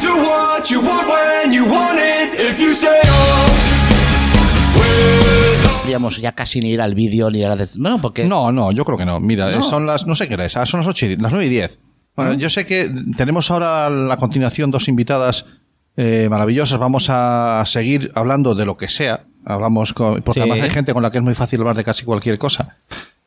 to what you want when you want it. If you stay Podríamos ya casi ni ir al vídeo ni a la... des- Bueno, porque... No, no, yo creo que no. Mira, No. son las, no sé qué hora es, ah, son las 8 y, las 9 y 10. Bueno, yo sé que tenemos ahora a la continuación dos invitadas eh, maravillosas. Vamos a seguir hablando de lo que sea. Hablamos con, porque Sí. además hay gente con la que es muy fácil hablar de casi cualquier cosa.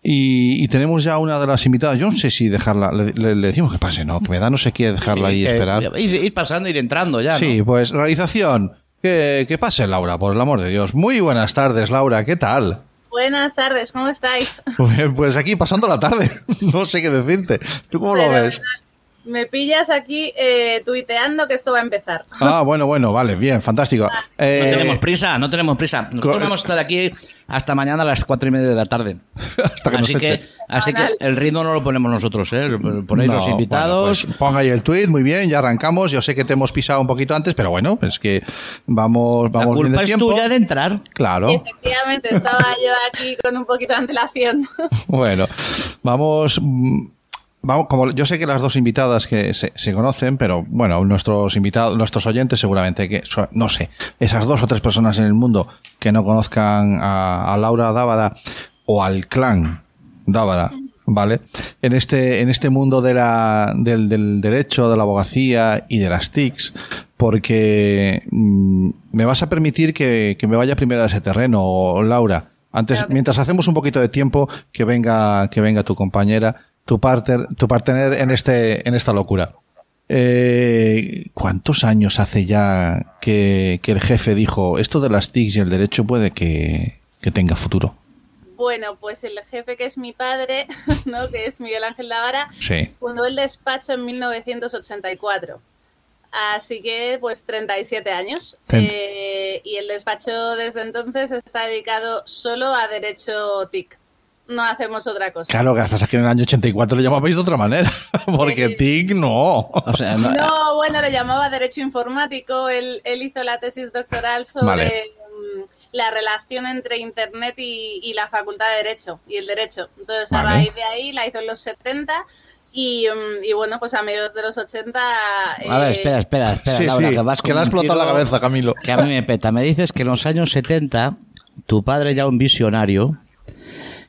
Y, y tenemos ya una de las invitadas. Yo no sé si dejarla, le, le- le decimos que pase, ¿no? Que me da no sé qué dejarla ahí y Eh, esperar. Ir, ir pasando, ir entrando ya, ¿no? Sí, pues realización. Que, que pase Laura, por el amor de Dios. Muy buenas tardes, Laura. ¿Qué tal? Buenas tardes, ¿cómo estáis? Pues, pues aquí pasando la tarde. No sé qué decirte. ¿Tú cómo lo ves? Me pillas aquí eh, tuiteando que esto va a empezar. Ah, bueno, bueno, vale, bien, fantástico. No Eh, tenemos prisa, no tenemos prisa. Nosotros vamos a estar aquí hasta mañana a las cuatro y media de la tarde. hasta que nos así que, eche. así que el ritmo no lo ponemos nosotros, ¿eh? Ponéis No, los invitados. bueno, pues ponga ahí el tweet, muy bien, ya arrancamos. Yo sé que te hemos pisado un poquito antes, pero bueno, es que vamos, la vamos bien culpa de es tiempo. tuya de entrar. Claro. Efectivamente, estaba yo aquí con un poquito de antelación. Bueno, vamos. Vamos, como yo sé que las dos invitadas que se, se conocen, pero bueno, nuestros invitados, nuestros oyentes seguramente que, no sé, esas dos o tres personas en el mundo que no conozcan a, a Laura Dávada o al clan Dávada, ¿vale? En este, en este mundo de la, del, del derecho, de la abogacía y de las TICs, porque mm, me vas a permitir que, que me vaya primero a ese terreno, Laura. Antes, Claro que- mientras hacemos un poquito de tiempo, que venga, que venga tu compañera, tu partner, tu partner en este, en esta locura. Eh, ¿Cuántos años hace ya que, que el jefe dijo esto de las TICs y el derecho puede que, que tenga futuro? Bueno, pues el jefe que es mi padre, ¿no? que es Miguel Ángel Lavara, Sí. fundó el despacho en 1984. Así que, pues, 37 años. Eh, y el despacho desde entonces está dedicado solo a derecho TIC. No hacemos otra cosa. Claro, que pasa que en el año 84 le llamabais de otra manera, porque Sí. TIC no. O sea, no- No, bueno, lo llamaba Derecho Informático. Él, él hizo la tesis doctoral sobre Vale. mm, la relación entre Internet y, y la Facultad de Derecho y el Derecho. Entonces, Vale. a raíz de ahí la hizo en los 70 y, mm, y bueno, pues a mediados de los 80... A ver, eh, espera, espera, espera, Sí, Laura, sí, que vas que le ha un explotado la cabeza, Camilo. Que a mí me peta. Me dices que en los años 70 tu padre ya un visionario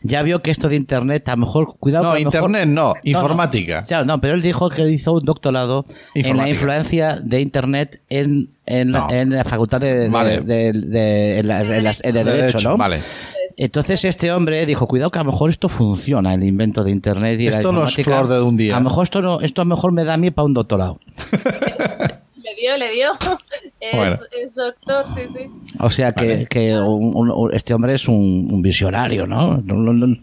ya vio que esto de internet a lo mejor cuidado No, mejor- internet no, informática. Claro, no, pero él dijo que hizo un doctorado en la influencia de internet en, en, la, No. en la facultad de, de- Vale. de- de- en la- en las- de De derecho, ¿no? Vale. Entonces este hombre dijo, cuidado que a lo mejor esto funciona, el invento de internet y la Esto no es flor de un día. A lo mejor esto no, esto a lo mejor me da a mí para un doctorado. Le dio, le dio. Es, Bueno. es doctor, sí, sí. O sea que, Vale. que un- un- este hombre es un, un visionario, ¿no? No, no, no.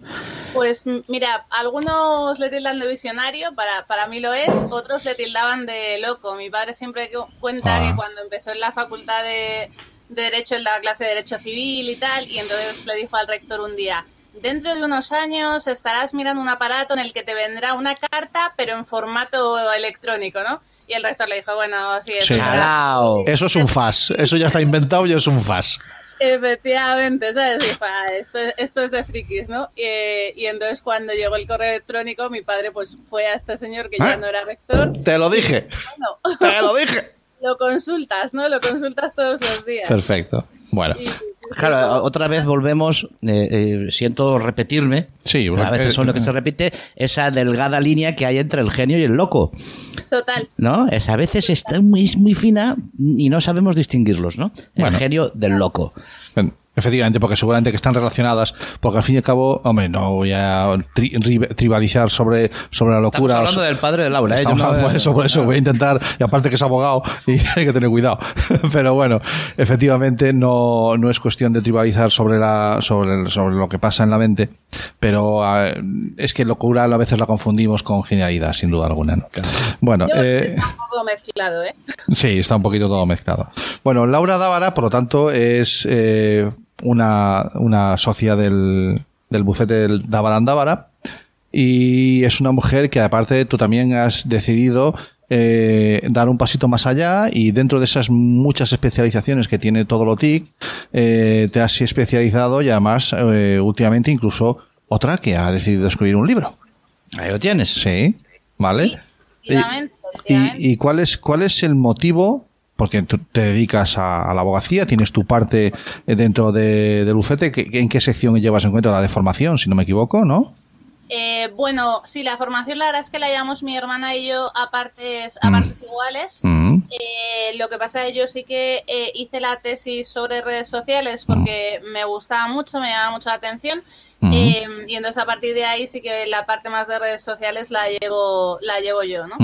Pues mira, algunos le tildan de visionario, para, para mí lo es, otros le tildaban de loco. Mi padre siempre cu- cuenta Ah. que cuando empezó en la facultad de, de Derecho, él daba clase de Derecho Civil y tal, y entonces le dijo al rector un día, dentro de unos años estarás mirando un aparato en el que te vendrá una carta, pero en formato electrónico, ¿no? Y el rector le dijo, bueno, sí, eso Sí. será". Chalao. Eso es un FAS. Eso ya está inventado y es un FAS. Efectivamente, ¿sabes? Y, pa, esto, esto es de frikis, ¿no? Y, y entonces cuando llegó el correo electrónico, mi padre pues fue a este señor que ya ¿Eh? no era rector. Te lo dije. Bueno, Te lo dije. lo consultas, ¿no? Lo consultas todos los días. Perfecto. Bueno. Claro, otra vez volvemos, eh, eh, siento repetirme, Sí, a veces son lo que se repite, esa delgada línea que hay entre el genio y el loco, Total. ¿no? Es, a veces está muy, muy fina y no sabemos distinguirlos, ¿no? El Bueno. genio del loco. Bueno, Efectivamente, porque seguramente que están relacionadas, porque al fin y al cabo, hombre, no voy a tri- ri- tribalizar sobre, sobre la Estamos locura. hablando del padre de Laura, ¿eh? Estamos hablando por eso, por eso voy a intentar, y aparte que es abogado, y hay que tener cuidado. Pero bueno, efectivamente no, no es cuestión de tribalizar sobre la, sobre, el- sobre lo que pasa en la mente, pero ah, es que locura a veces la confundimos con genialidad, sin duda alguna. ¿no? Bueno, Yo eh, está un poco mezclado, ¿eh? Sí, está un poquito todo mezclado. Bueno, Laura Dávara, por lo tanto, es eh, una, una socia del, del bufete del Dávara y es una mujer que aparte tú también has decidido eh, dar un pasito más allá y dentro de esas muchas especializaciones que tiene todo lo TIC, eh, te has especializado y además eh, últimamente incluso otra que ha decidido escribir un libro. Ahí lo tienes. Sí, ¿vale? Sí. Efectivamente, ¿Y, efectivamente. y cuál, es, cuál es el motivo? Porque tú te dedicas a, a la abogacía, tienes tu parte dentro de, del bufete. ¿Qué- ¿En qué sección llevas en cuenta? La de formación, si no me equivoco, ¿no? Eh, bueno, sí, la formación la verdad es que la llevamos mi hermana y yo a partes, a Mm. partes iguales. Mm. Eh, lo que pasa es que yo sí que eh, hice la tesis sobre redes sociales porque me gustaba mucho, me llamaba mucho la atención. Mm. Eh, y entonces a partir de ahí sí que la parte más de redes sociales la llevo, la llevo yo, ¿no?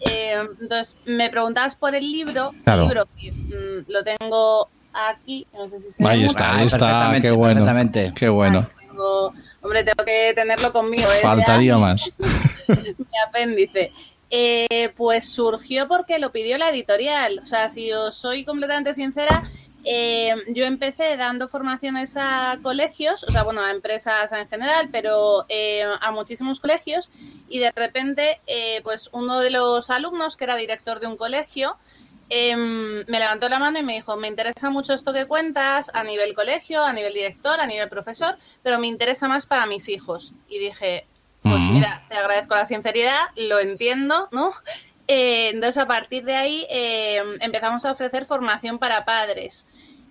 Eh, entonces me preguntabas por el libro, Claro. el libro que mm, lo tengo aquí, no sé si se ve Ahí está, Ah, ahí está. perfectamente, Qué bueno. Qué bueno. Tengo- hombre, tengo que tenerlo conmigo. ya Faltaría más. mi apéndice. Eh, pues surgió porque lo pidió la editorial. O sea, si os soy completamente sincera, eh, yo empecé dando formaciones a colegios, o sea, bueno, a empresas en general, pero eh, a muchísimos colegios. Y de repente, eh, pues uno de los alumnos, que era director de un colegio, em, me levantó la mano y me dijo, me interesa mucho esto que cuentas a nivel colegio, a nivel director, a nivel profesor, pero me interesa más para mis hijos. Y dije, pues mira, te agradezco la sinceridad, lo entiendo, ¿no? Eh, entonces, a partir de ahí eh, empezamos a ofrecer formación para padres.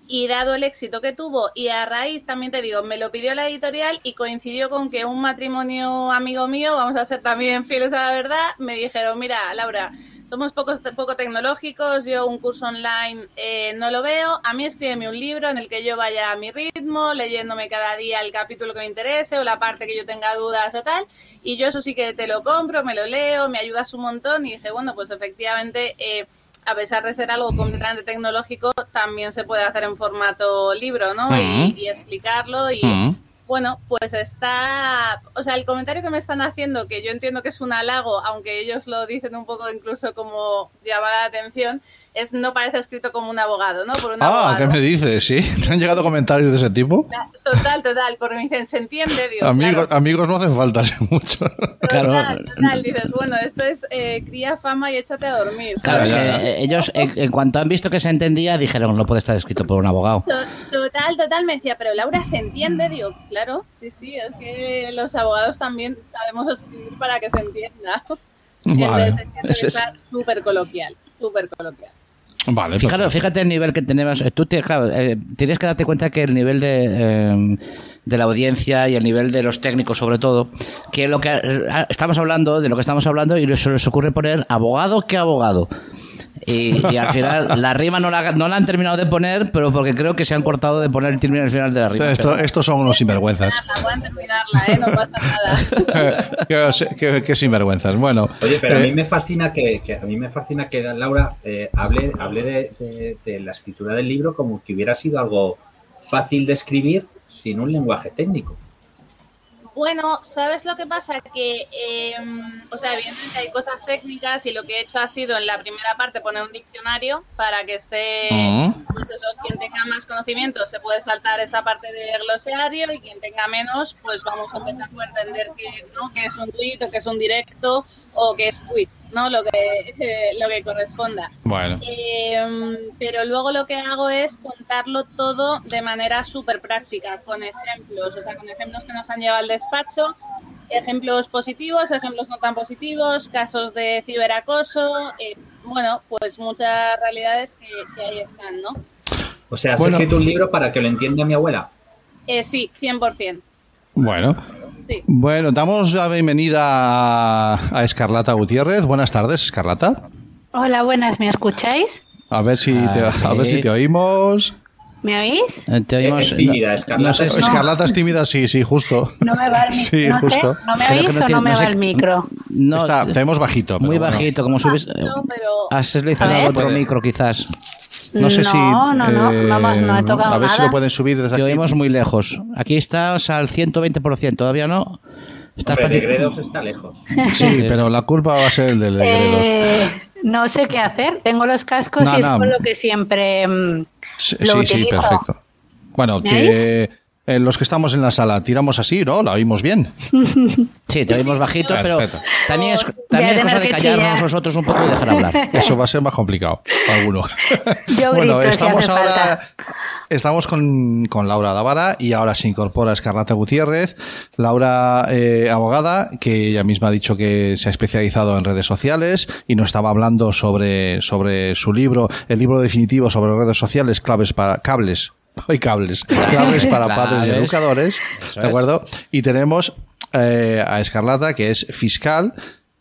Y dado el éxito que tuvo, y a raíz, también te digo, me lo pidió la editorial y coincidió con que un matrimonio amigo mío, vamos a ser también fieles a la verdad, me dijeron, mira, Laura, somos poco, poco tecnológicos, yo un curso online eh, no lo veo, a mí escríbeme un libro en el que yo vaya a mi ritmo, leyéndome cada día el capítulo que me interese o la parte que yo tenga dudas o tal, y yo eso sí que te lo compro, me lo leo, me ayudas un montón y dije, bueno, pues efectivamente... Eh, a pesar de ser algo completamente tecnológico, también se puede hacer en formato libro, ¿no? y, Ujú. y explicarlo y, Mm. Bueno, pues está, o sea, el comentario que me están haciendo, que yo entiendo que es un halago, aunque ellos lo dicen un poco incluso como llamada de atención, es no parece escrito como un abogado, ¿no? Por un Ah, abogado. ¿qué me dices? ¿Sí? ¿Te han llegado comentarios de ese tipo? Total, total, porque me dicen, se entiende, digo, Amigos, claro, amigos no hacen falta mucho. Claro. total, total, dices, bueno, esto es eh, cría fama y échate a dormir, Claro, ¿sabes? es que, eh, ellos, en, en cuanto han visto que se entendía, dijeron, no puede estar escrito por un abogado. To- Total, total, me decía, pero Laura se entiende, digo, claro, sí, sí, es que los abogados también sabemos escribir para que se entienda. Vale. Entonces es que es- está súper coloquial, súper coloquial. Vale, Fíjate, el nivel que tenemos. Eh, Tú tienes, claro, eh, tienes que darte cuenta que el nivel de, eh, de la audiencia y el nivel de los técnicos, sobre todo, que lo que eh, estamos hablando, de lo que estamos hablando, y se les ocurre poner abogado que abogado. Y, y al final la rima no la, no la han terminado de poner, pero porque creo que se han cortado de poner el término al final de la rima. Esto- pero- estos son unos sinvergüenzas. Pueden terminarla, ¿eh? No pasa nada. qué, qué- qué sinvergüenzas. Bueno, Oye, pero a eh, mí me fascina que, que a mí me fascina que Laura eh, hable, hable de, de- de la escritura del libro como que hubiera sido algo fácil de escribir sin un lenguaje técnico. Bueno, ¿sabes lo que pasa? Que, eh, o sea, evidentemente hay cosas técnicas y lo que he hecho ha sido en la primera parte poner un diccionario para que esté, pues eso, quien tenga más conocimiento se puede saltar esa parte del glosario y quien tenga menos, pues vamos a empezar por entender que, ¿no? que es un tweet o que es un directo o que es tweet, ¿no? Lo que, eh, lo que corresponda. bueno. Eh, pero luego lo que hago es contarlo todo de manera súper práctica, con ejemplos, o sea, con ejemplos que nos han llevado al despacho, ejemplos positivos, ejemplos no tan positivos, casos de ciberacoso, eh, bueno, pues muchas realidades que, que ahí están, ¿no? O sea, has Bueno. escrito un libro para que lo entienda mi abuela. Eh, sí, 100%. Bueno. Sí. Bueno, damos la bienvenida a, a Escarlata Gutiérrez. Buenas tardes, Escarlata. Hola, buenas, ¿me escucháis? A ver si te, Ah, a ver si te oímos. ¿Me oís? Eh, te oímos- Es tímida, no- Escarlata. no sé si- Escarlata es tímida, sí, sí, justo. No me va el micro. Sí, no, sé, justo. ¿no me oís no o no me va sé- el micro? no, Está, tenemos bajito. pero muy bueno. bajito, como subes. No, pero Has seleccionado otro micro, quizás. No sé no, si. No, no, eh, no, hemos- no he tocado A ver si nada. lo pueden subir desde Te aquí. oímos muy lejos. Aquí estás al 120%, ¿todavía no? Estás Hombre, Gredos está lejos. Sí, pero la culpa va a ser el del de Gredos. Eh, no sé qué hacer. Tengo los cascos No, y es no. con lo que siempre mm, Sí, lo sí, sí, utilizo. perfecto. Bueno, ¿Me que eh, los que estamos en la sala tiramos así, ¿no? La oímos bien. Sí, te oímos bajito, pero Perfecto. también es, también es cosa de callarnos nosotros un poco y dejar hablar. Eso va a ser más complicado para alguno. Yo bueno, grito si estamos hace ahora. falta. Estamos con, con Laura Davara y ahora se incorpora Escarlata Gutiérrez. Laura, eh, abogada, que ella misma ha dicho que se ha especializado en redes sociales y nos estaba hablando sobre, sobre su libro, el libro definitivo sobre redes sociales, claves para cables. Hoy cables, claves para padres y educadores, Eso ¿de es. acuerdo? Y tenemos eh, a Escarlata, que es fiscal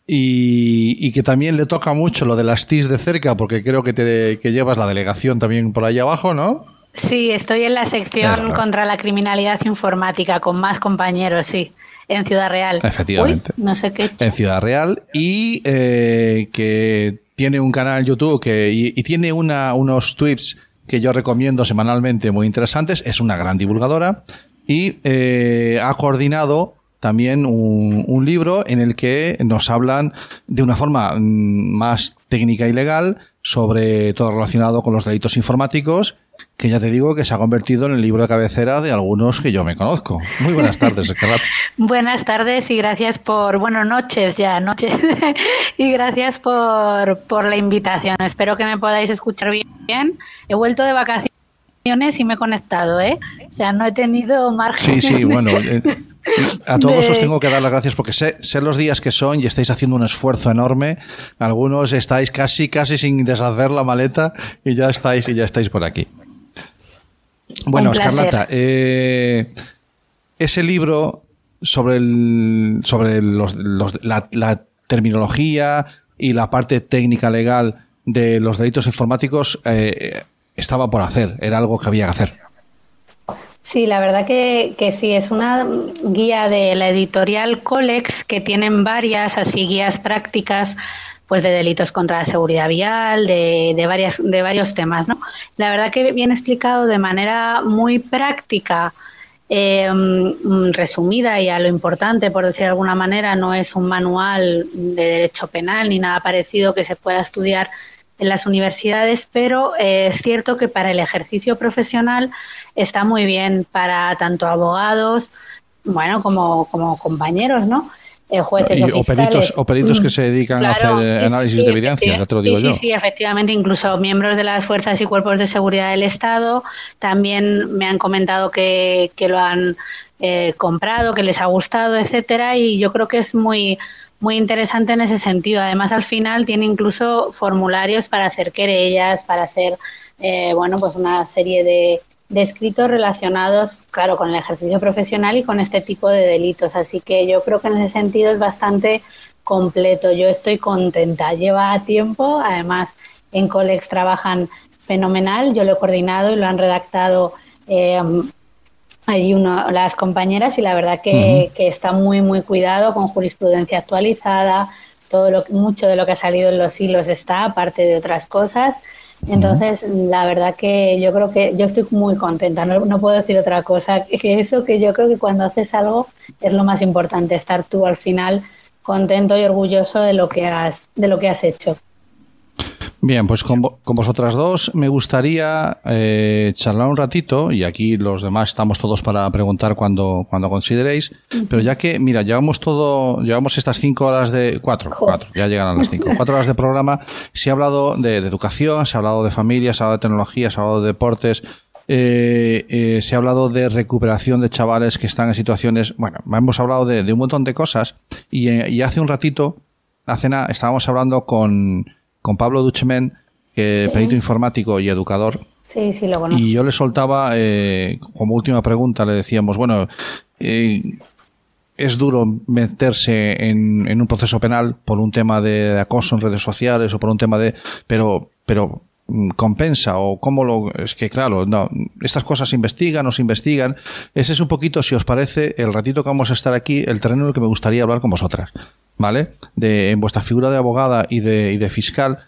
y, y que también le toca mucho lo de las TIS de cerca, porque creo que, te, que llevas la delegación también por ahí abajo, ¿no? Sí, estoy en la sección contra la criminalidad informática con más compañeros, sí, en Ciudad Real. Efectivamente. Uy, no sé qué. he en Ciudad Real y eh, que tiene un canal en YouTube que, y, y tiene una, unos tweets que yo recomiendo semanalmente muy interesantes. Es una gran divulgadora y eh, ha coordinado también un, un libro en el que nos hablan de una forma mm, más técnica y legal sobre todo relacionado con los delitos informáticos que ya te digo que se ha convertido en el libro de cabecera de algunos que yo me conozco. Muy buenas tardes. Buenas tardes y gracias por, bueno, noches ya, noches. y gracias por, por la invitación. Espero que me podáis escuchar bien. He vuelto de vacaciones y me he conectado, ¿eh? O sea, no he tenido margen. Sí, sí, bueno. eh, a todos De- os tengo que dar las gracias porque sé, sé los días que son y estáis haciendo un esfuerzo enorme. Algunos estáis casi, casi sin deshacer la maleta y ya estáis, y ya estáis por aquí. Bueno. Escarlata, eh, ese libro sobre, el, sobre los- los- la, la terminología y la parte técnica legal de los delitos informáticos eh, estaba por hacer, era algo que había que hacer. Sí, la verdad que, que sí, es una guía de la editorial Colex que tienen varias así guías prácticas pues de delitos contra la seguridad vial, de, de, varias, de varios temas. ¿no? La verdad que viene explicado de manera muy práctica, mm, resumida y a lo importante, por decir de alguna manera, no es un manual de derecho penal ni nada parecido que se pueda estudiar en las universidades, pero eh, es cierto que para el ejercicio profesional está muy bien para tanto abogados, bueno, como, como compañeros, ¿no? Jueces Y- o, o peritos- o peritos que se dedican a hacer, eh, análisis sí, de evidencia, ya te lo digo sí, yo. Sí, sí, efectivamente, incluso miembros de las fuerzas y cuerpos de seguridad del Estado también me han comentado que, que lo han eh, comprado, que les ha gustado, etcétera, y yo creo que es muy muy interesante en ese sentido. Además, al final tiene incluso formularios para hacer querellas, para hacer, eh, bueno, pues una serie de, de escritos relacionados, claro, con el ejercicio profesional y con este tipo de delitos. Así que yo creo que en ese sentido es bastante completo. Yo estoy contenta. Lleva tiempo, además en Colex trabajan fenomenal. Yo lo he coordinado y lo han redactado eh, hay uno, las compañeras y la verdad que, que está muy muy cuidado con jurisprudencia actualizada todo lo mucho de lo que ha salido en los hilos está aparte de otras cosas entonces la verdad que yo creo que yo estoy muy contenta no, puedo decir otra cosa que eso que yo creo que cuando haces algo es lo más importante estar tú al final contento y orgulloso de lo que has de lo que has hecho Bien, pues con, con vosotras dos me gustaría eh, charlar un ratito y aquí los demás estamos todos para preguntar cuando, cuando consideréis, pero ya que, mira, llevamos todo, llevamos estas cinco horas de, cuatro, cuatro, ya llegarán las cinco, cuatro horas de programa, se ha hablado de, de educación, se ha hablado de familia, se ha hablado de tecnología, se ha hablado de deportes, eh, eh, se ha hablado de recuperación de chavales que están en situaciones, bueno, hemos hablado de, de un montón de cosas y, eh, y hace un ratito, hace nada, estábamos hablando con, con Pablo Duchemen, perito informático y educador, sí sí lo conozco. Y yo le soltaba, eh, como última pregunta, le decíamos, bueno, eh, es duro meterse en, en un proceso penal por un tema de, acoso en redes sociales o por un tema de... Pero, pero compensa o cómo lo... Es que claro, no, estas cosas se investigan o se investigan. Ese es un poquito, si os parece, el ratito que vamos a estar aquí, el terreno en el que me gustaría hablar con vosotras. ¿Vale? De, en vuestra figura de abogada y de, y de fiscal,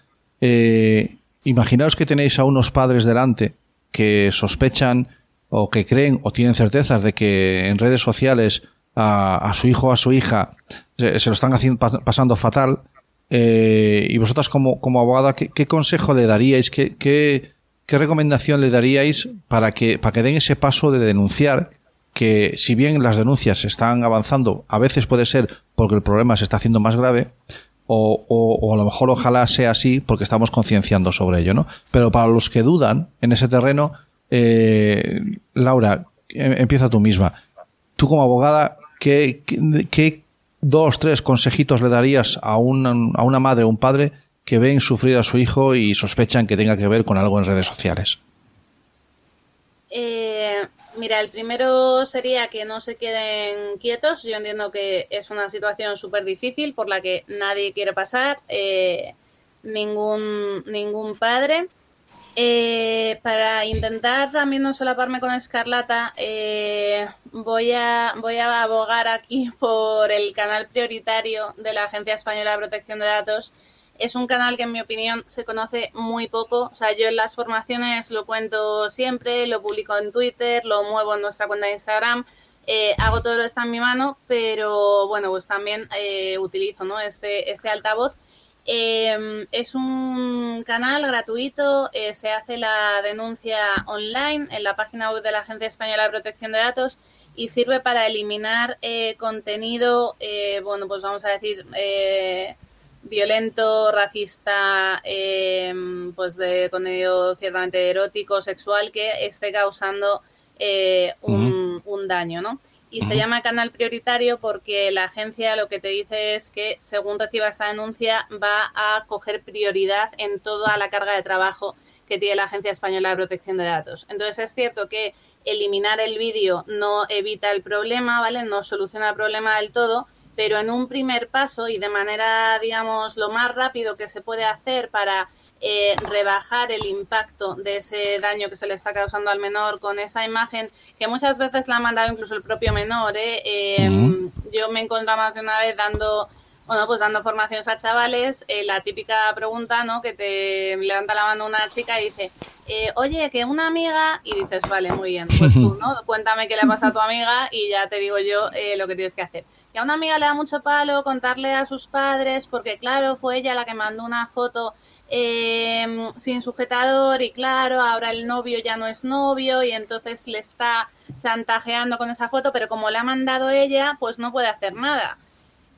eh, imaginaos que tenéis a unos padres delante que sospechan o que creen o tienen certezas de que en redes sociales a, su hijo o a su hija se, se lo están haciendo, pa- pasando fatal. Eh, y vosotras como, como abogada, ¿qué, consejo le daríais? ¿Qué, qué, recomendación le daríais para que, para que den ese paso de denunciar? Que si bien las denuncias están avanzando, a veces puede ser porque el problema se está haciendo más grave, o, o- o a lo mejor ojalá sea así porque estamos concienciando sobre ello, ¿no? Pero para los que dudan en ese terreno, Eh, Laura, em- empieza tú misma. Tú como abogada, ¿qué, qué, qué dos, tres consejitos le darías a una, a una madre o un padre que ven sufrir a su hijo y sospechan que tenga que ver con algo en redes sociales? Eh, mira, el primero sería que no se queden quietos. Yo entiendo que es una situación súper difícil por la que nadie quiere pasar, eh, ningún, ningún padre. Eh, para intentar también no solaparme con Escarlata, eh, voy, a, voy a abogar aquí por el canal prioritario de la Agencia Española de Protección de Datos. Es un canal que en mi opinión se conoce muy poco. O sea, yo en las formaciones lo cuento siempre, lo publico en Twitter, lo muevo en nuestra cuenta de Instagram. Eh, hago todo lo que está en mi mano, pero bueno, pues también eh, utilizo ¿no? este, este altavoz. Eh, es un canal gratuito, eh, se hace la denuncia online en la página web de la Agencia Española de Protección de Datos y sirve para eliminar eh, contenido, eh, bueno, pues vamos a decir, eh, violento, racista, eh, pues de contenido ciertamente erótico, sexual, que esté causando eh, un, un daño, ¿no? Y se llama canal prioritario porque la agencia lo que te dice es que según reciba esta denuncia va a coger prioridad en toda la carga de trabajo que tiene la Agencia Española de Protección de Datos. Entonces es cierto que eliminar el vídeo no evita el problema, ¿vale? No soluciona el problema del todo, pero en un primer paso y de manera, digamos, lo más rápido que se puede hacer para eh, rebajar el impacto de ese daño que se le está causando al menor con esa imagen, que muchas veces la ha mandado incluso el propio menor. ¿eh? Eh. Yo me he encontrado más de una vez dando bueno, pues dando formaciones a chavales, eh, la típica pregunta, ¿no? Que te levanta la mano una chica y dice, eh, oye, que una amiga, y dices, vale, muy bien, pues tú, ¿no? Cuéntame qué le pasa a tu amiga y ya te digo yo eh, lo que tienes que hacer. Que a una amiga le da mucho palo contarle a sus padres, porque claro, fue ella la que mandó una foto eh, sin sujetador y claro, ahora el novio ya no es novio y entonces le está chantajeando con esa foto, pero como la ha mandado ella, pues no puede hacer nada.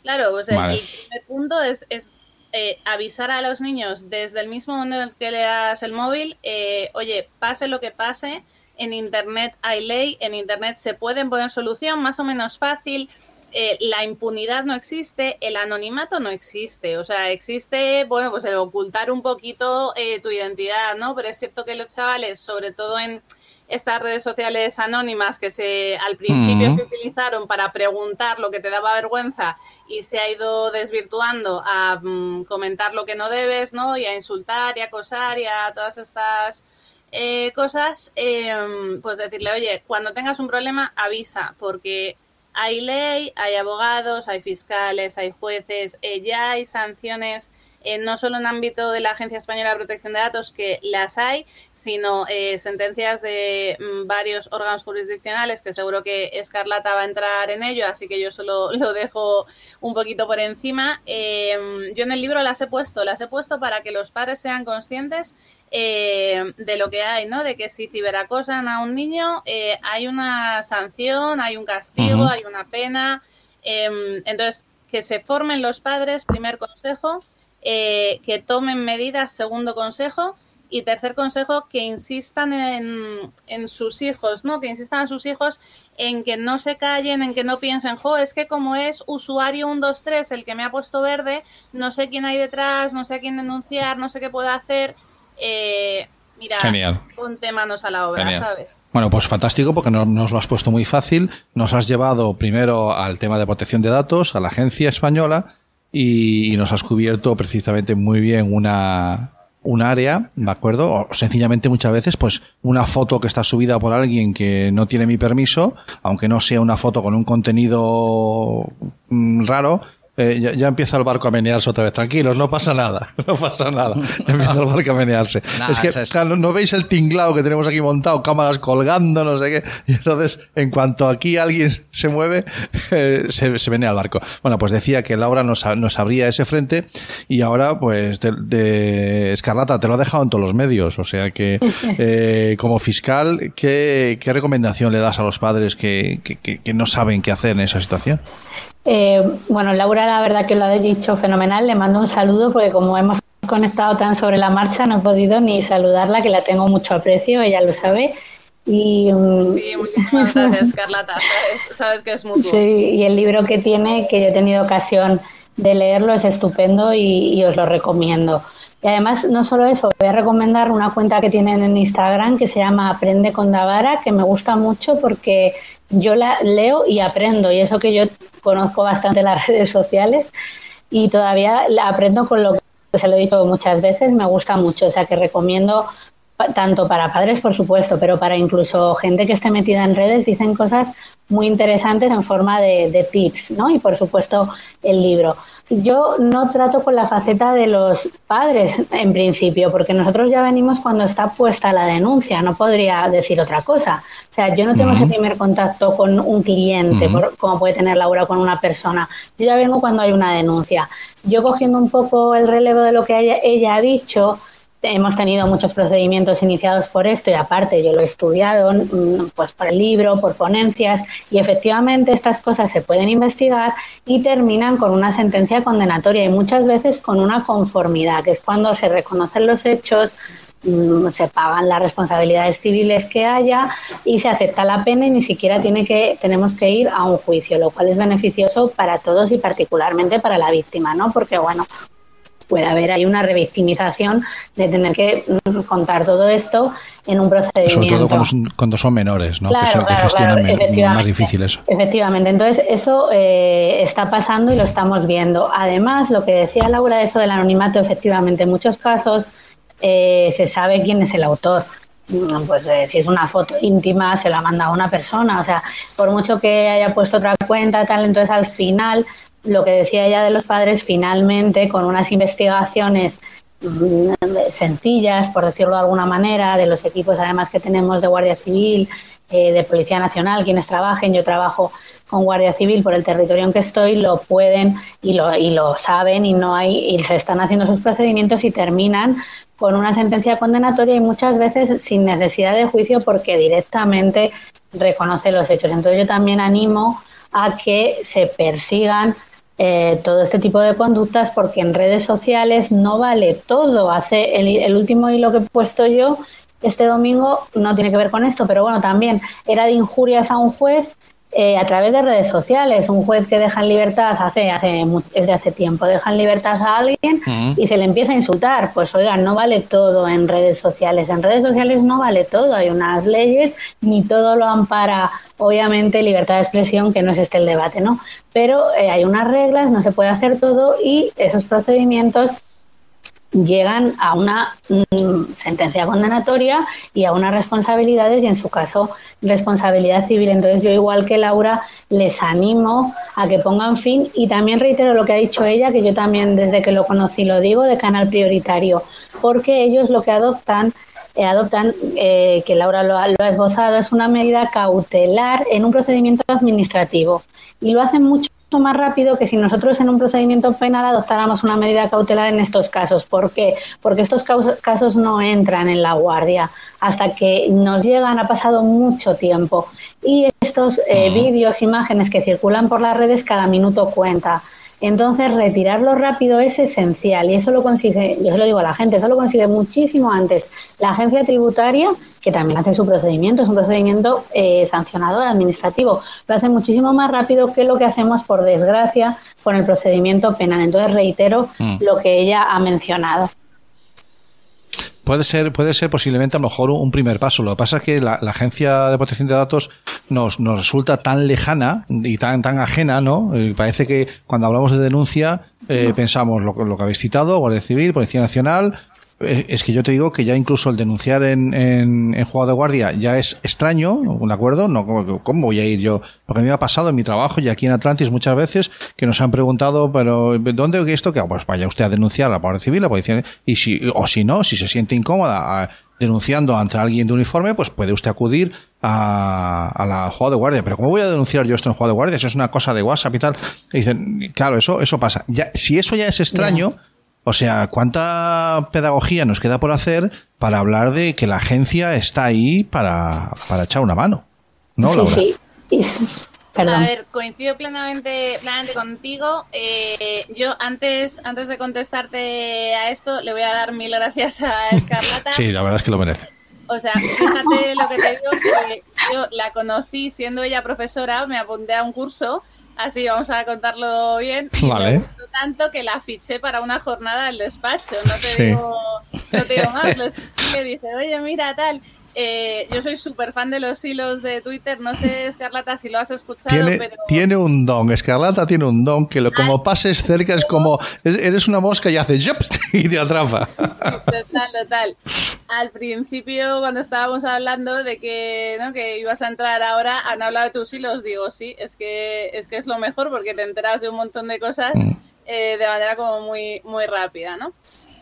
Claro, pues el- Vale. el primer punto es, es, eh, avisar a los niños desde el mismo momento en que le das el móvil, eh, oye, pase lo que pase, en Internet hay ley, en Internet se pueden poner solución más o menos fácil, eh, la impunidad no existe, el anonimato no existe, o sea, existe, bueno, pues el ocultar un poquito eh, tu identidad, ¿no? Pero es cierto que los chavales, sobre todo en estas redes sociales anónimas que se al principio Mm. se utilizaron para preguntar lo que te daba vergüenza y se ha ido desvirtuando a mm, comentar lo que no debes, ¿no? Y a insultar y a acosar y a todas estas eh, cosas, eh, pues decirle, oye, cuando tengas un problema, avisa, porque hay ley, hay abogados, hay fiscales, hay jueces, eh, ya hay sanciones, eh, no solo en ámbito de la Agencia Española de Protección de Datos, que las hay, sino eh, sentencias de mm, varios órganos jurisdiccionales, que seguro que Escarlata va a entrar en ello, así que yo solo lo dejo un poquito por encima. Eh, yo en el libro las he puesto, las he puesto para que los padres sean conscientes eh, de lo que hay, ¿no? De que si ciberacosan a un niño, eh, hay una sanción, hay un castigo, hay una pena. eh, entonces, que se formen los padres, primer consejo, eh, que tomen medidas, segundo consejo, y tercer consejo, que insistan en, en sus hijos, ¿no? Que insistan a sus hijos en que no se callen, en que no piensen, jo, es que como es usuario 123 el que me ha puesto verde, no sé quién hay detrás, no sé a quién denunciar, no sé qué puedo hacer. Eh, mira, Genial. ponte manos a la obra, Genial. ¿sabes? Bueno, pues fantástico porque no- nos lo has puesto muy fácil. Nos has llevado primero al tema de protección de datos, a la agencia española y, y nos has cubierto precisamente muy bien una un área, ¿de acuerdo? O sencillamente muchas veces, pues una foto que está subida por alguien que no tiene mi permiso, aunque no sea una foto con un contenido mm, raro, eh, ya, ya empieza el barco a menearse otra vez. Tranquilos, no pasa nada, no pasa nada. Ya empieza el barco a menearse. Nah, es que, es- claro, ¿no veis el tinglado que tenemos aquí montado? Cámaras colgando, no sé qué. Y entonces, en cuanto aquí alguien se mueve, eh, se, se menea el barco. Bueno, pues decía que Laura nos, nos abría ese frente y ahora, pues, de, de Escarlata, te lo ha dejado en todos los medios. O sea que, eh, como fiscal, ¿qué, qué recomendación le das a los padres que, que- que- que no saben qué hacer en esa situación? Eh, bueno, Laura, la verdad que lo ha dicho fenomenal. Le mando un saludo porque como hemos conectado tan sobre la marcha, no he podido ni saludarla, que la tengo mucho aprecio, ella lo sabe. Y, mm, sí, muchísimas gracias, Carlata. Sabes, que es mutuo. Sí, y el libro que tiene, que yo he tenido ocasión de leerlo, es estupendo y, os lo recomiendo. Y además, no solo eso, voy a recomendar una cuenta que tienen en Instagram que se llama Aprende con Davara, que me gusta mucho porque yo la leo y aprendo. Y eso que yo conozco bastante las redes sociales y todavía la aprendo con lo que se lo he dicho muchas veces, me gusta mucho. O sea que recomiendo tanto para padres, por supuesto, pero para incluso gente que esté metida en redes, dicen cosas muy interesantes en forma de, de, tips, ¿no? Y por supuesto el libro. Yo no trato con la faceta de los padres en principio, porque nosotros ya venimos cuando está puesta la denuncia, no podría decir otra cosa. O sea, yo no tengo ese primer contacto con un cliente, como puede tener Laura con una persona. Yo ya vengo cuando hay una denuncia. Yo cogiendo un poco el relevo de lo que ella ha dicho, hemos tenido muchos procedimientos iniciados por esto y aparte yo lo he estudiado mm, pues por el libro, por ponencias y efectivamente estas cosas se pueden investigar y terminan con una sentencia condenatoria y muchas veces con una conformidad, que es cuando se reconocen los hechos, mm, se pagan las responsabilidades civiles que haya y se acepta la pena y ni siquiera tiene que tenemos que ir a un juicio, lo cual es beneficioso para todos y particularmente para la víctima, ¿no? Porque bueno, puede haber ahí una revictimización de tener que contar todo esto en un procedimiento. Sobre todo cuando son, menores, ¿no? Claro, que, claro, más difícil eso. Efectivamente, entonces eso eh, está pasando y lo estamos viendo. Además, lo que decía Laura de eso del anonimato, efectivamente, en muchos casos eh, se sabe quién es el autor pues eh, si es una foto íntima se la manda a una persona, o sea, por mucho que haya puesto otra cuenta, tal, entonces al final lo que decía ella de los padres, finalmente, con unas investigaciones mm, sencillas, por decirlo de alguna manera, de los equipos además que tenemos de Guardia Civil, eh, de Policía Nacional, quienes trabajen, yo trabajo con Guardia Civil por el territorio en que estoy, lo pueden y lo, y lo saben y no hay, y se están haciendo sus procedimientos y terminan con una sentencia condenatoria y muchas veces sin necesidad de juicio porque directamente reconoce los hechos. Entonces yo también animo a que se persigan eh, todo este tipo de conductas porque en redes sociales no vale todo. Hace el, último hilo que he puesto yo este domingo no tiene que ver con esto, pero bueno, también era de injurias a un juez eh, a través de redes sociales. Un juez que deja en libertad hace, hace desde hace tiempo, deja en libertad a alguien y se le empieza a insultar. Pues oigan, no vale todo en redes sociales. En redes sociales no vale todo. Hay unas leyes, ni todo lo ampara, obviamente, libertad de expresión, que no es este el debate, ¿no? Pero eh, hay unas reglas, no se puede hacer todo y esos procedimientos llegan a una mm, sentencia condenatoria y a unas responsabilidades y en su caso responsabilidad civil. Entonces yo igual que Laura les animo a que pongan fin y también reitero lo que ha dicho ella, que yo también desde que lo conocí lo digo, de canal prioritario, porque ellos lo que adoptan eh, adoptan, eh, que Laura lo ha, lo ha esbozado, es una medida cautelar en un procedimiento administrativo y lo hacen mucho más rápido que si nosotros en un procedimiento penal adoptáramos una medida cautelar en estos casos. ¿Por qué? Porque estos casos no entran en la guardia hasta que nos llegan, ha pasado mucho tiempo. Y estos eh, vídeos, imágenes que circulan por las redes, cada minuto cuenta. Entonces, retirarlo rápido es esencial y eso lo consigue, yo se lo digo a la gente, eso lo consigue muchísimo antes la agencia tributaria, que también hace su procedimiento, es un procedimiento eh, sancionador administrativo, lo hace muchísimo más rápido que lo que hacemos, por desgracia, con el procedimiento penal. Entonces, reitero mm. lo que ella ha mencionado puede ser, puede ser posiblemente a lo mejor un primer paso. Lo que pasa es que la, Agencia de Protección de Datos nos, nos resulta tan lejana y tan, tan ajena, ¿no? parece que cuando hablamos de denuncia eh, pensamos lo, lo, que habéis citado, Guardia Civil, Policía Nacional, eh, es que yo te digo que ya incluso el denunciar en, en, en, juego de guardia ya es extraño, ¿un acuerdo? No, ¿cómo, voy a ir yo? Lo que a mí me ha pasado en mi trabajo y aquí en Atlantis muchas veces que nos han preguntado, pero ¿dónde esto? Que pues vaya usted a denunciar a la Guardia Civil, la policía, y si, o si no, si se siente incómoda denunciando ante alguien de uniforme, pues puede usted acudir a, a la juego de guardia. Pero ¿cómo voy a denunciar yo esto en juego de guardia? Eso es una cosa de WhatsApp y tal. Y dicen, claro, eso, eso pasa. Ya, si eso ya es extraño, o sea, ¿cuánta pedagogía nos queda por hacer para hablar de que la agencia está ahí para, echar una mano? ¿No, sí, sí. Perdón. A ver, coincido plenamente, plenamente contigo. Eh, yo antes, antes de contestarte a esto, le voy a dar mil gracias a Escarlata. sí, la verdad es que lo merece. O sea, fíjate lo que te digo, que yo la conocí siendo ella profesora, me apunté a un curso, así vamos a contarlo bien, y Vale. me gustó tanto que la fiché para una jornada del despacho, no te, Sí. digo, no te digo más, lo escribí dije, oye, mira, tal, eh, yo soy súper fan de los hilos de Twitter, no sé, Escarlata, si lo has escuchado, Tiene, pero... tiene un don, Escarlata tiene un don que lo, como pases cerca es como eres una mosca y hace ¡yup! y te atrapa. Total, total. Al principio, cuando estábamos hablando de que, ¿no? que ibas a entrar ahora, han hablado de tus hilos, digo, sí, es que es, que es lo mejor porque te enteras de un montón de cosas eh, de manera como muy, muy rápida, ¿no?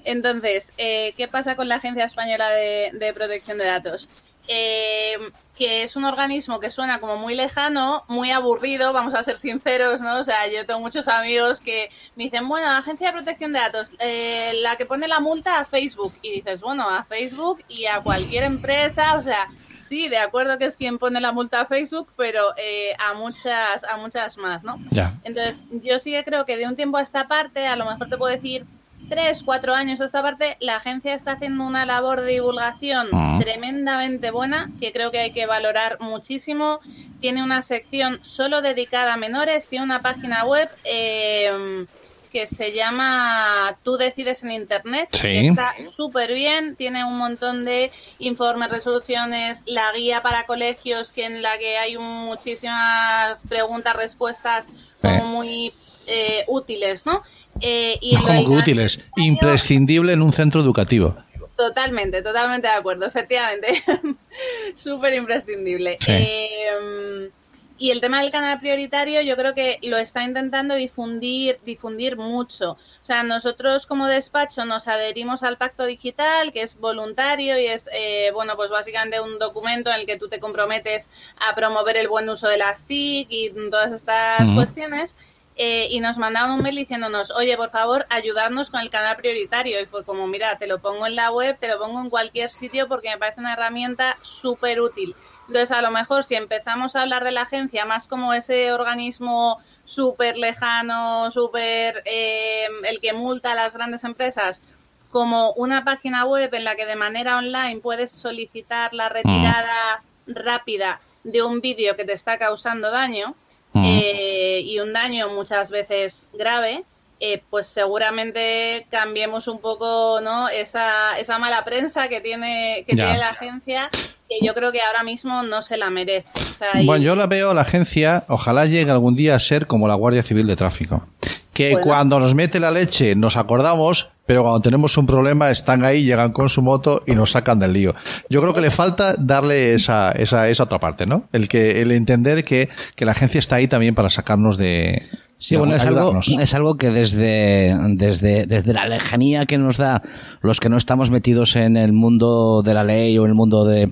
Entonces, eh, ¿qué pasa con la Agencia Española de, de Protección de Datos? Eh, que es un organismo que suena como muy lejano, muy aburrido, vamos a ser sinceros, ¿no? O sea, yo tengo muchos amigos que me dicen, bueno, Agencia de Protección de Datos, eh, la que pone la multa a Facebook. Y dices, bueno, a Facebook y a cualquier empresa, o sea, sí, de acuerdo que es quien pone la multa a Facebook, pero eh, a muchas, a muchas más, ¿no? Ya. Entonces, yo sí que creo que de un tiempo a esta parte, a lo mejor te puedo decir tres, cuatro años a esta parte, la agencia está haciendo una labor de divulgación Ah. tremendamente buena, que creo que hay que valorar muchísimo. Tiene una sección solo dedicada a menores, tiene una página web eh, que se llama Tú decides en Internet, Sí. que está súper bien, tiene un montón de informes, resoluciones, la guía para colegios, que en la que hay muchísimas preguntas, respuestas como Sí. muy eh, útiles, ¿no? Eh, y Como que útiles. Imprescindible en un centro educativo. Totalmente, totalmente de acuerdo, efectivamente. Súper imprescindible. Sí. Eh, y el tema del canal prioritario yo creo que lo está intentando difundir, difundir mucho. O sea, nosotros como despacho nos adherimos al pacto digital, que es voluntario y es, eh, bueno, pues básicamente un documento en el que tú te comprometes a promover el buen uso de las TIC y todas estas cuestiones. Eh, y nos mandaron un mail diciéndonos, oye, por favor, ayudadnos con el canal prioritario. Y fue como, mira, te lo pongo en la web, te lo pongo en cualquier sitio porque me parece una herramienta súper útil. Entonces, a lo mejor si empezamos a hablar de la agencia más como ese organismo súper lejano, súper eh, el que multa a las grandes empresas, como una página web en la que de manera online puedes solicitar la retirada rápida de un vídeo que te está causando daño eh, y un daño muchas veces grave, eh, pues seguramente cambiemos un poco ¿no? esa, esa mala prensa que tiene, que Ya. tiene la agencia, que yo creo que ahora mismo no se la merece. O sea, y- Bueno, yo la veo, la agencia, ojalá llegue algún día a ser como la Guardia Civil de Tráfico. Que Bueno. cuando nos mete la leche nos acordamos, pero cuando tenemos un problema están ahí, llegan con su moto y nos sacan del lío. Yo creo que le falta darle esa, esa, esa otra parte, ¿no? El que el entender que, que la agencia está ahí también para sacarnos de... Sí, bueno, es algo, es algo que desde, desde, desde la lejanía que nos da los que no estamos metidos en el mundo de la ley o en el mundo de,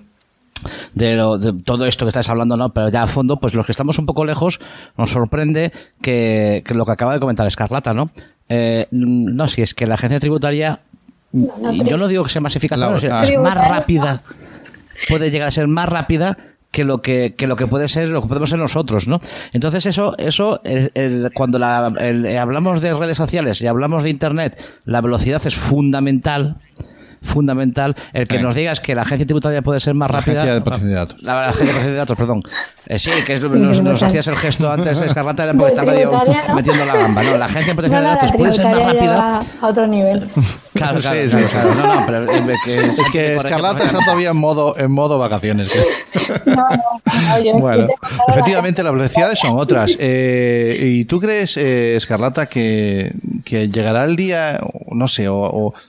de, lo- de todo esto que estás hablando, ¿no? Pero ya a fondo, pues los que estamos un poco lejos, nos sorprende que, que lo que acaba de comentar Escarlata, ¿no? Eh, no, si es que la agencia tributaria, yo no digo que sea más eficaz, La- no, es más rápida puede llegar a ser más rápida que lo que, que lo que puede ser lo que podemos ser nosotros, ¿no? Entonces eso eso el- el- cuando la- el- eh, hablamos de redes sociales y hablamos de internet, la velocidad es fundamental fundamental el que Sí. nos digas que la agencia tributaria puede ser más La rápida Agencia de Protección de Datos. la, la agencia de protección de datos perdón Eh, sí que es- nos, nos hacías el gesto antes Escarlata era porque De está medio metiendo la gamba no la agencia de protección no, de datos puede ser más rápida a otro nivel. claro, claro, Sí, claro, sí, claro. sí. no no pero eh, que Es que Escarlata está todavía en modo, en modo vacaciones. No, no, no, yo es que Bueno, efectivamente las velocidades son otras. Eh, ¿Y tú crees, eh, Escarlata, que, que llegará el día, no sé, o, o que,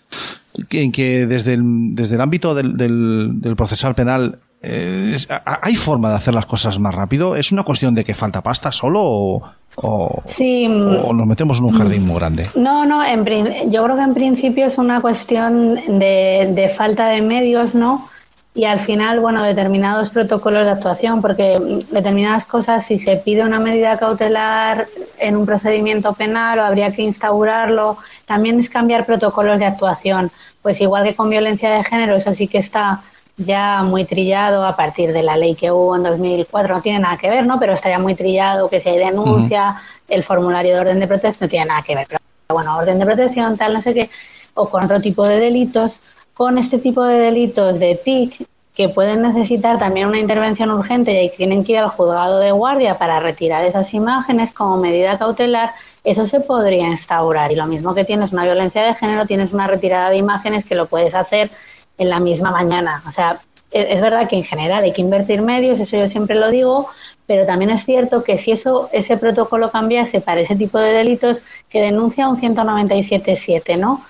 en que desde el, desde el ámbito del, del, del procesal penal eh, hay forma de hacer las cosas más rápido? ¿Es una cuestión de que falta pasta solo o, o, Sí, o nos metemos en un jardín muy grande? No, no, en yo creo que en principio es una cuestión de, de falta de medios, ¿no? Y al final, bueno, determinados protocolos de actuación, porque determinadas cosas, si se pide una medida cautelar en un procedimiento penal o habría que instaurarlo, también es cambiar protocolos de actuación. Pues igual que con violencia de género, eso sí que está ya muy trillado a partir de la ley que hubo en 2004, no tiene nada que ver, ¿no? Pero está ya muy trillado que si hay denuncia, el formulario de orden de protección no tiene nada que ver. Pero bueno, orden de protección, tal, no sé qué, o con otro tipo de delitos. Con este tipo de delitos de TIC, que pueden necesitar también una intervención urgente y tienen que ir al juzgado de guardia para retirar esas imágenes como medida cautelar, eso se podría instaurar. Y lo mismo que tienes una violencia de género, tienes una retirada de imágenes que lo puedes hacer en la misma mañana. O sea, es verdad que en general hay que invertir medios, eso yo siempre lo digo, pero también es cierto que si eso ese protocolo cambiase para ese tipo de delitos que denuncia un 197.7, ¿no?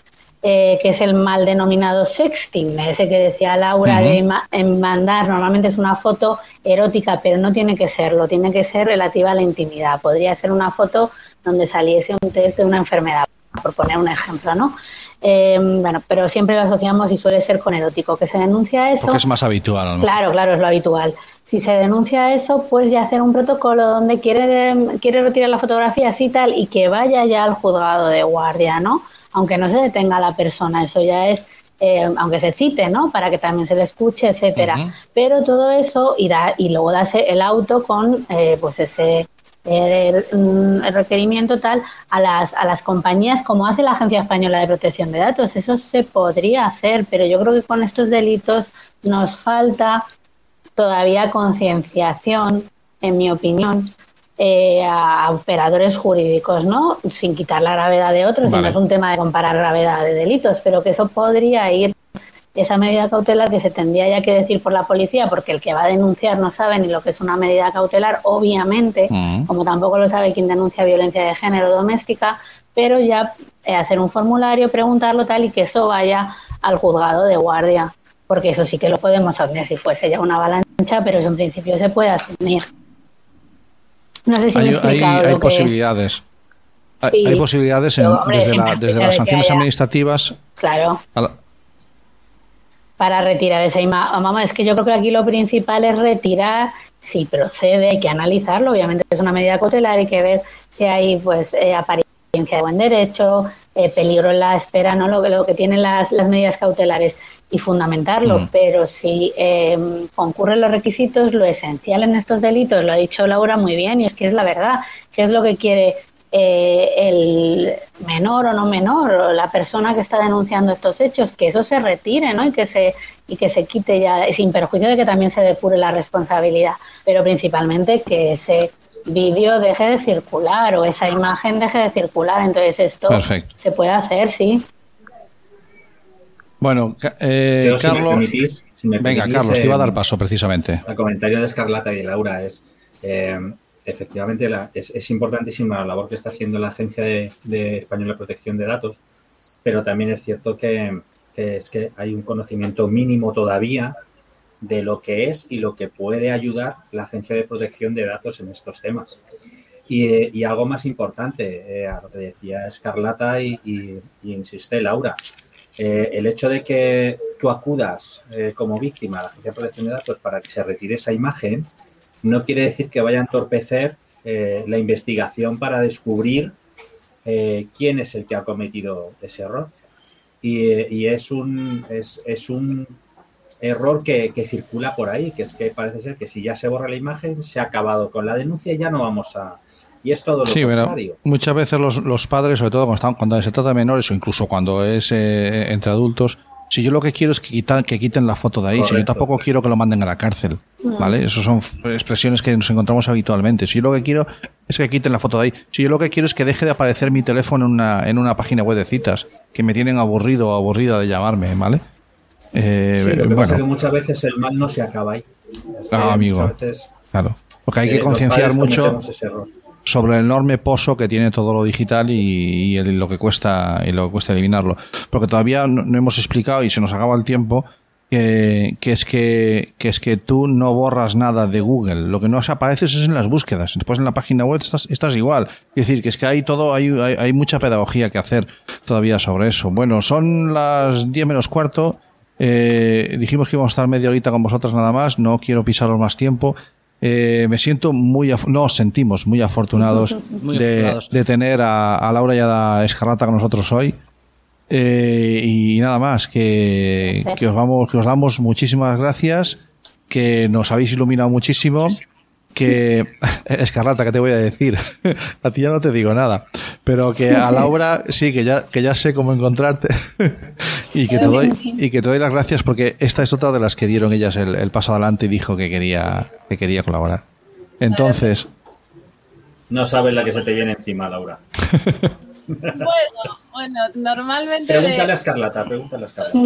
Eh, que es el mal denominado sexting, ese que decía Laura de mandar, normalmente es una foto erótica, pero no tiene que serlo, tiene que ser relativa a la intimidad. Podría ser una foto donde saliese un test de una enfermedad, por poner un ejemplo, ¿no? Eh, bueno, pero siempre lo asociamos y suele ser con erótico, que se denuncia eso. Porque es más habitual. Claro, claro, es lo habitual. Si se denuncia eso, pues ya hacer un protocolo donde quiere, quiere retirar la fotografía así tal y que vaya ya al juzgado de guardia, ¿no? Aunque no se detenga la persona, eso ya es, eh, aunque se cite, ¿no? Para que también se le escuche, etcétera. Pero todo eso irá y luego darse el auto con, eh, pues ese mm, el, requerimiento tal a las, a las compañías como hace la Agencia Española de Protección de Datos. Eso se podría hacer, pero yo creo que con estos delitos nos falta todavía concienciación, en mi opinión, eh, a operadores jurídicos, ¿no? Sin quitar la gravedad de otros, no es un tema de comparar gravedad de delitos, pero que eso podría ir, esa medida cautelar que se tendría ya que decir por la policía, porque el que va a denunciar no sabe ni lo que es una medida cautelar, obviamente, como tampoco lo sabe quien denuncia violencia de género doméstica, pero ya eh, hacer un formulario, preguntarlo tal y que eso vaya al juzgado de guardia, porque eso sí que lo podemos asumir si fuese ya una avalancha, pero eso en principio se puede asumir. No sé si hay, me hay, posibilidades. Hay, posibilidades desde, las sanciones administrativas. Claro. Para retirar esa imagen. Mamá, es que yo creo que aquí lo principal es retirar si procede, hay que analizarlo. Obviamente es una medida cautelar, hay que ver si hay pues eh, apariencia de buen derecho, eh, peligro en la espera, ¿no? Lo, lo que tienen las, las medidas cautelares y fundamentarlo, mm. pero si eh, concurren los requisitos, lo esencial en estos delitos, lo ha dicho Laura muy bien, y es que es la verdad, que es lo que quiere eh, el menor o no menor, o la persona que está denunciando estos hechos, que eso se retire, ¿no? Y que se y que se quite ya, sin perjuicio de que también se depure la responsabilidad, pero principalmente que ese vídeo deje de circular o esa imagen deje de circular. Entonces esto se puede hacer, sí. Bueno, eh, Carlos. venga, Carlos, te iba a dar eh, paso precisamente. El comentario de Escarlata y de Laura es. Eh, efectivamente, es, importantísima la labor que está haciendo la Agencia de, Española de Protección de Datos, pero también es cierto que, es que hay un conocimiento mínimo todavía de lo que es y lo que puede ayudar la Agencia de Protección de Datos en estos temas. Y, algo más importante, a lo que decía Escarlata y, y insiste Laura, eh, el hecho de que tú acudas eh, como víctima a la Agencia de Protección de Datos para que se retire esa imagen, no quiere decir que vaya a entorpecer eh, la investigación para descubrir quién es el que ha cometido ese error. Y, es, un, es, un error que, que, circula por ahí, que es que parece ser que si ya se borra la imagen, se ha acabado con la denuncia y ya no vamos a, y es todo lo sí, contrario. muchas veces los, los, padres, sobre todo cuando, están, cuando se trata de menores o incluso cuando es eh, entre adultos, si yo lo que quiero es que, quitan, que quiten la foto de ahí, si yo tampoco quiero que lo manden a la cárcel, ¿vale? Esas son expresiones que nos encontramos habitualmente. Si yo lo que quiero es que quiten la foto de ahí, si yo lo que quiero es que deje de aparecer mi teléfono en una, en una página web de citas, que me tienen aburrido o aburrida de llamarme, ¿vale? Eh, sí, lo que pasa es que muchas veces el mal no se acaba ahí. ah, amigo. claro. Porque hay que concienciar mucho sobre el enorme pozo que tiene todo lo digital y, lo que cuesta y lo que cuesta eliminarlo. Porque todavía no, hemos explicado y se nos acaba el tiempo que, es que, es que tú no borras nada de Google. Lo que no apareces es en las búsquedas. Después en la página web estás, estás igual. Es decir, que es que hay todo, hay, hay, mucha pedagogía que hacer todavía sobre eso. Bueno, son las 10 menos cuarto. Eh, dijimos que íbamos a estar media horita con vosotras nada más. No quiero pisaros más tiempo. Eh, me siento muy, nos sentimos muy afortunados, de, tener a, Laura y a Escarlata con nosotros hoy. Eh, y nada más, que, os vamos, que os damos muchísimas gracias, que nos habéis iluminado muchísimo que Escarlata, ¿qué te voy a decir? A ti ya no te digo nada, pero que a Laura sí, que ya, que ya sé cómo encontrarte y que te doy y que te doy las gracias porque esta es otra de las que dieron ellas el, el paso adelante y dijo que quería que quería colaborar. Entonces, No sabes la que se te viene encima, Laura. Bueno, bueno, normalmente. Pregúntale de- a Escarlata, pregúntale a Escarlata.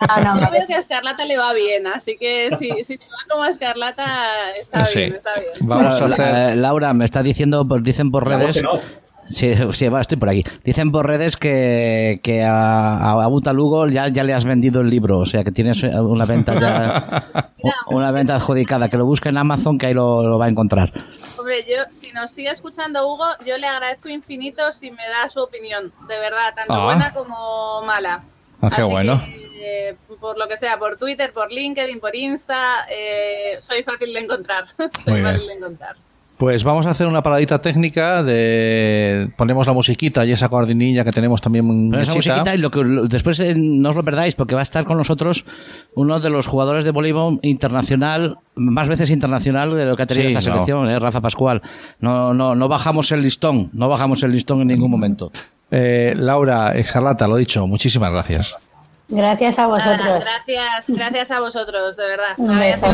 No, no, Yo veo que a Escarlata le va bien, así que si, si le va como a Escarlata, está Sí. bien, está bien. vamos a hacer eh, Laura me está diciendo, dicen por La voz redes. en off. Sí, sí, va, estoy por aquí. Dicen por redes que, que a, a Buta Lugo ya, ya le has vendido el libro, o sea que tienes una venta ya, una venta adjudicada, que lo busque en Amazon que ahí lo, lo va a encontrar. Hombre, yo, si nos sigue escuchando Hugo, yo le agradezco infinito si me da su opinión, de verdad, tanto Ah. buena como mala. Ah, qué Así bueno. que, eh, por lo que sea, por Twitter, por LinkedIn, por Insta, eh, soy fácil de encontrar. soy Muy bien. fácil de encontrar. Pues vamos a hacer una paradita técnica de ponemos la musiquita y esa coordinilla que tenemos también esa musiquita y lo que lo- después eh, no os lo perdáis porque va a estar con nosotros uno de los jugadores de voleibol internacional, más veces internacional de lo que ha tenido Sí, esta no. selección, eh, Rafa Pascual. No, no, no bajamos el listón, no bajamos el listón en ningún momento. Eh, Laura, Escarlata, lo dicho, muchísimas gracias. Gracias a vosotros. Gracias, gracias a vosotros, de verdad. Un beso.